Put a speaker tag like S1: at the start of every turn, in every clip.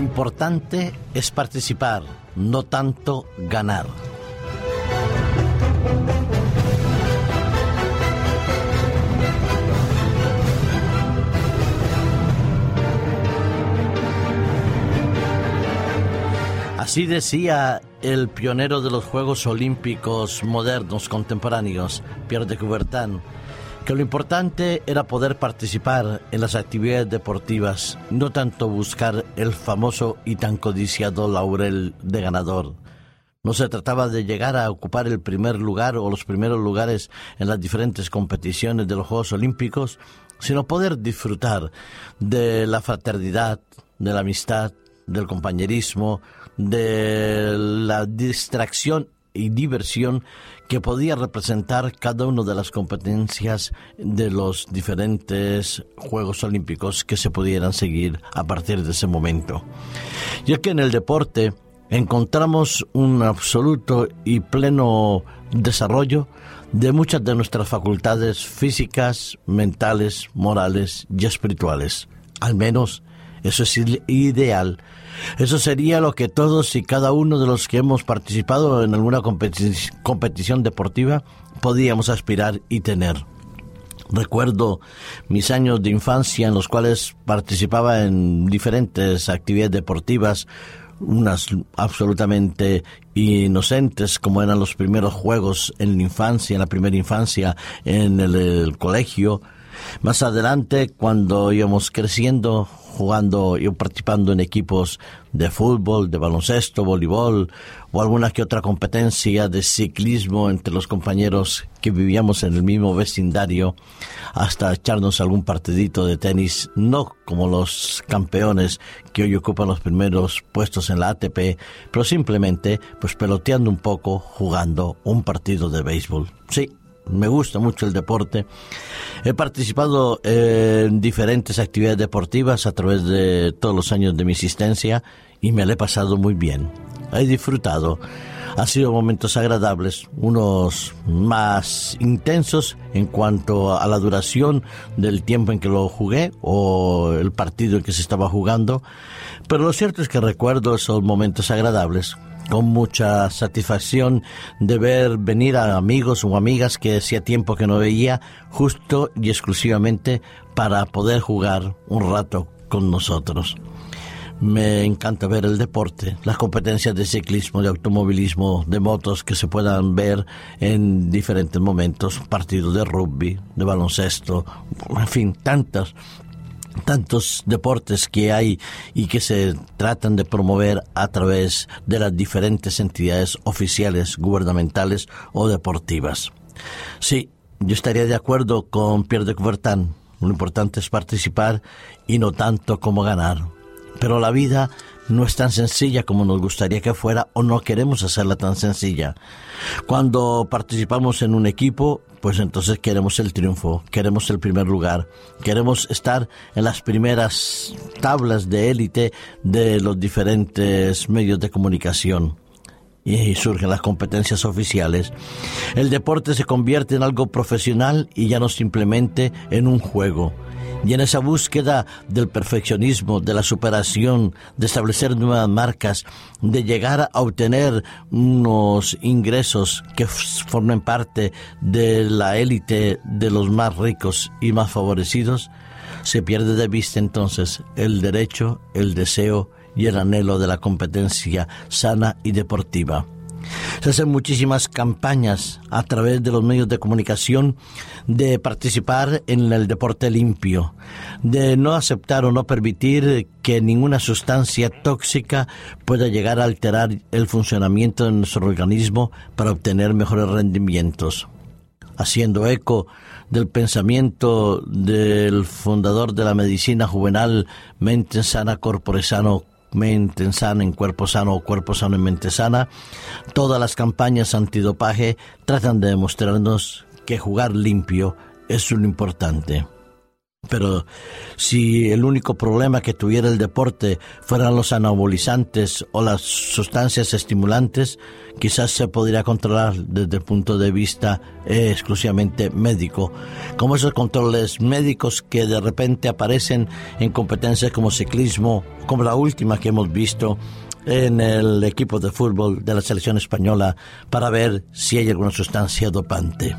S1: importante es participar, no tanto ganar. Así decía el pionero de los Juegos Olímpicos modernos contemporáneos, Pierre de Coubertin, lo importante era poder participar en las actividades deportivas, no tanto buscar el famoso y tan codiciado laurel de ganador. No se trataba de llegar a ocupar el primer lugar o los primeros lugares en las diferentes competiciones de los Juegos Olímpicos, sino poder disfrutar de la fraternidad, de la amistad, del compañerismo, de la distracción y diversión que podía representar cada una de las competencias de los diferentes Juegos Olímpicos que se pudieran seguir a partir de ese momento. Ya que en el deporte encontramos un absoluto y pleno desarrollo de muchas de nuestras facultades físicas, mentales, morales y espirituales. Al menos eso es ideal eso sería lo que todos y cada uno de los que hemos participado en alguna competición deportiva podíamos aspirar y tener. Recuerdo mis años de infancia en los cuales participaba en diferentes actividades deportivas, unas absolutamente inocentes como eran los primeros juegos en la infancia, en la primera infancia, en el colegio, más adelante, cuando íbamos creciendo, jugando y participando en equipos de fútbol, de baloncesto, voleibol o alguna que otra competencia de ciclismo entre los compañeros que vivíamos en el mismo vecindario, hasta echarnos algún partidito de tenis, no como los campeones que hoy ocupan los primeros puestos en la ATP, pero simplemente pues peloteando un poco, jugando un partido de béisbol. Sí, me gusta mucho el deporte. He participado en diferentes actividades deportivas a través de todos los años de mi existencia y me lo he pasado muy bien. He disfrutado. Ha sido momentos agradables, unos más intensos en cuanto a la duración del tiempo en que lo jugué o el partido en que se estaba jugando, pero lo cierto es que recuerdo esos momentos agradables con mucha satisfacción de ver venir a amigos o amigas que hacía tiempo que no veía, justo y exclusivamente para poder jugar un rato con nosotros. Me encanta ver el deporte, las competencias de ciclismo, de automovilismo, de motos que se puedan ver en diferentes momentos, partidos de rugby, de baloncesto, en fin, tantas tantos deportes que hay y que se tratan de promover a través de las diferentes entidades oficiales, gubernamentales o deportivas. Sí, yo estaría de acuerdo con Pierre de Coubertin. Lo importante es participar y no tanto como ganar. Pero la vida no es tan sencilla como nos gustaría que fuera o no queremos hacerla tan sencilla. Cuando participamos en un equipo, pues entonces queremos el triunfo, queremos el primer lugar, queremos estar en las primeras tablas de élite de los diferentes medios de comunicación y surgen las competencias oficiales. El deporte se convierte en algo profesional y ya no simplemente en un juego y en esa búsqueda del perfeccionismo, de la superación, de establecer nuevas marcas, de llegar a obtener unos ingresos que formen parte de la élite de los más ricos y más favorecidos, se pierde de vista entonces el derecho, el deseo y el anhelo de la competencia sana y deportiva. Se hacen muchísimas campañas a través de los medios de comunicación de participar en el deporte limpio, de no aceptar o no permitir que ninguna sustancia tóxica pueda llegar a alterar el funcionamiento de nuestro organismo para obtener mejores rendimientos. Haciendo eco del pensamiento del fundador de la medicina juvenal, mente sana, corpore sano, mente sana en cuerpo sano o cuerpo sano en mente sana, todas las campañas antidopaje tratan de demostrarnos que jugar limpio es lo importante. Pero si el único problema que tuviera el deporte fueran los anabolizantes o las sustancias estimulantes, quizás se podría controlar desde el punto de vista eh, exclusivamente médico, como esos controles médicos que de repente aparecen en competencias como ciclismo, como la última que hemos visto en el equipo de fútbol de la selección española para ver si hay alguna sustancia dopante.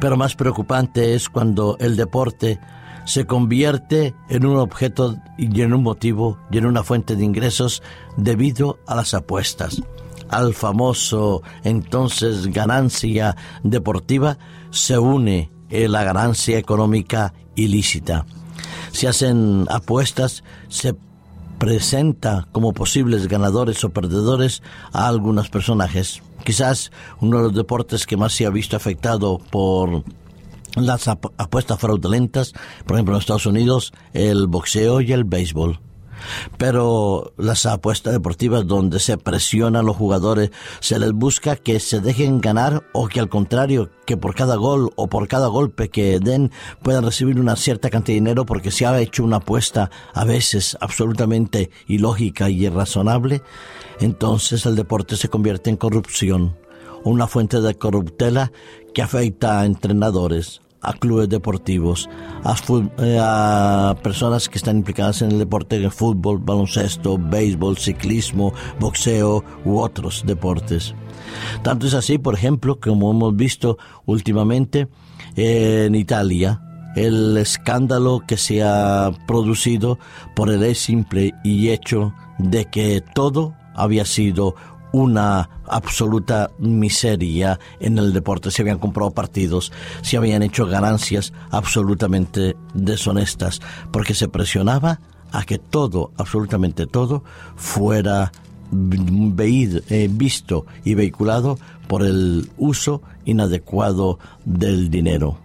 S1: Pero más preocupante es cuando el deporte se convierte en un objeto y en un motivo y en una fuente de ingresos debido a las apuestas. Al famoso entonces ganancia deportiva se une la ganancia económica ilícita. Se hacen apuestas, se presenta como posibles ganadores o perdedores a algunos personajes. Quizás uno de los deportes que más se ha visto afectado por las apuestas fraudulentas, por ejemplo en Estados Unidos, el boxeo y el béisbol. Pero las apuestas deportivas donde se presiona a los jugadores, se les busca que se dejen ganar o que al contrario, que por cada gol o por cada golpe que den puedan recibir una cierta cantidad de dinero porque se ha hecho una apuesta a veces absolutamente ilógica y irrazonable, entonces el deporte se convierte en corrupción, una fuente de corruptela que afecta a entrenadores, a clubes deportivos, eh, a, personas que están implicadas en el deporte de fútbol, baloncesto, béisbol, ciclismo, boxeo u otros deportes. Tanto es así, por ejemplo, como hemos visto últimamente en Italia, el escándalo que se ha producido por el simple y hecho de que todo había sido una absoluta miseria en el deporte. Se habían comprado partidos, se habían hecho ganancias absolutamente deshonestas, porque se presionaba a que todo, absolutamente todo, fuera eh, visto y vehiculado por el uso inadecuado del dinero.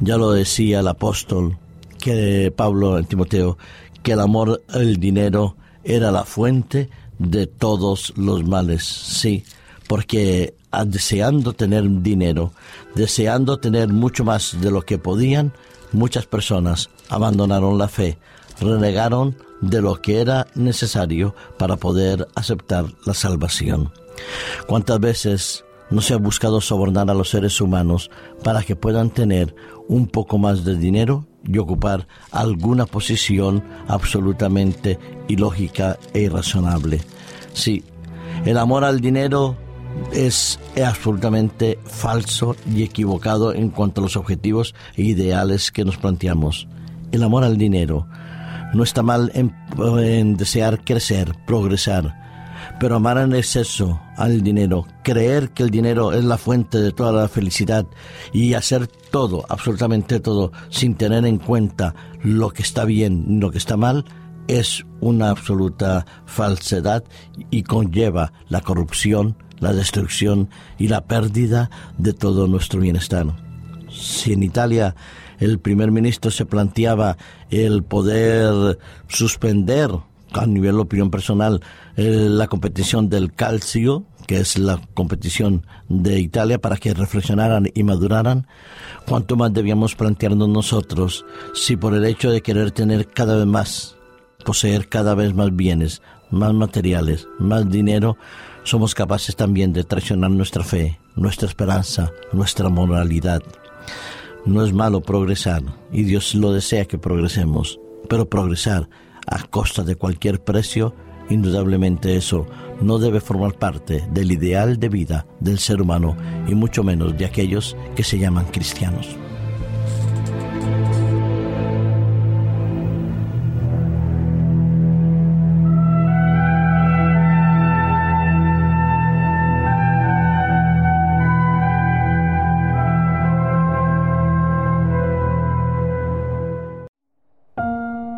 S1: Ya lo decía el apóstol que Pablo en Timoteo, que el amor al dinero era la fuente de todos los males, sí, porque deseando tener dinero, deseando tener mucho más de lo que podían, muchas personas abandonaron la fe, renegaron de lo que era necesario para poder aceptar la salvación. ¿Cuántas veces no se ha buscado sobornar a los seres humanos para que puedan tener un poco más de dinero y ocupar alguna posición absolutamente ilógica e irrazonable. Sí, el amor al dinero es absolutamente falso y equivocado en cuanto a los objetivos e ideales que nos planteamos. El amor al dinero no está mal en, en desear crecer, progresar, pero amar en exceso al dinero, creer que el dinero es la fuente de toda la felicidad y hacer todo, absolutamente todo, sin tener en cuenta lo que está bien y lo que está mal, es una absoluta falsedad y conlleva la corrupción, la destrucción y la pérdida de todo nuestro bienestar. Si en Italia el primer ministro se planteaba el poder suspender a nivel de opinión personal eh, la competición del calcio, que es la competición de Italia, para que reflexionaran y maduraran, cuánto más debíamos plantearnos nosotros si por el hecho de querer tener cada vez más, poseer cada vez más bienes, más materiales, más dinero, somos capaces también de traicionar nuestra fe, nuestra esperanza, nuestra moralidad. No es malo progresar y Dios lo desea que progresemos, pero progresar a costa de cualquier precio, indudablemente eso no debe formar parte del ideal de vida del ser humano y mucho menos de aquellos que se llaman cristianos.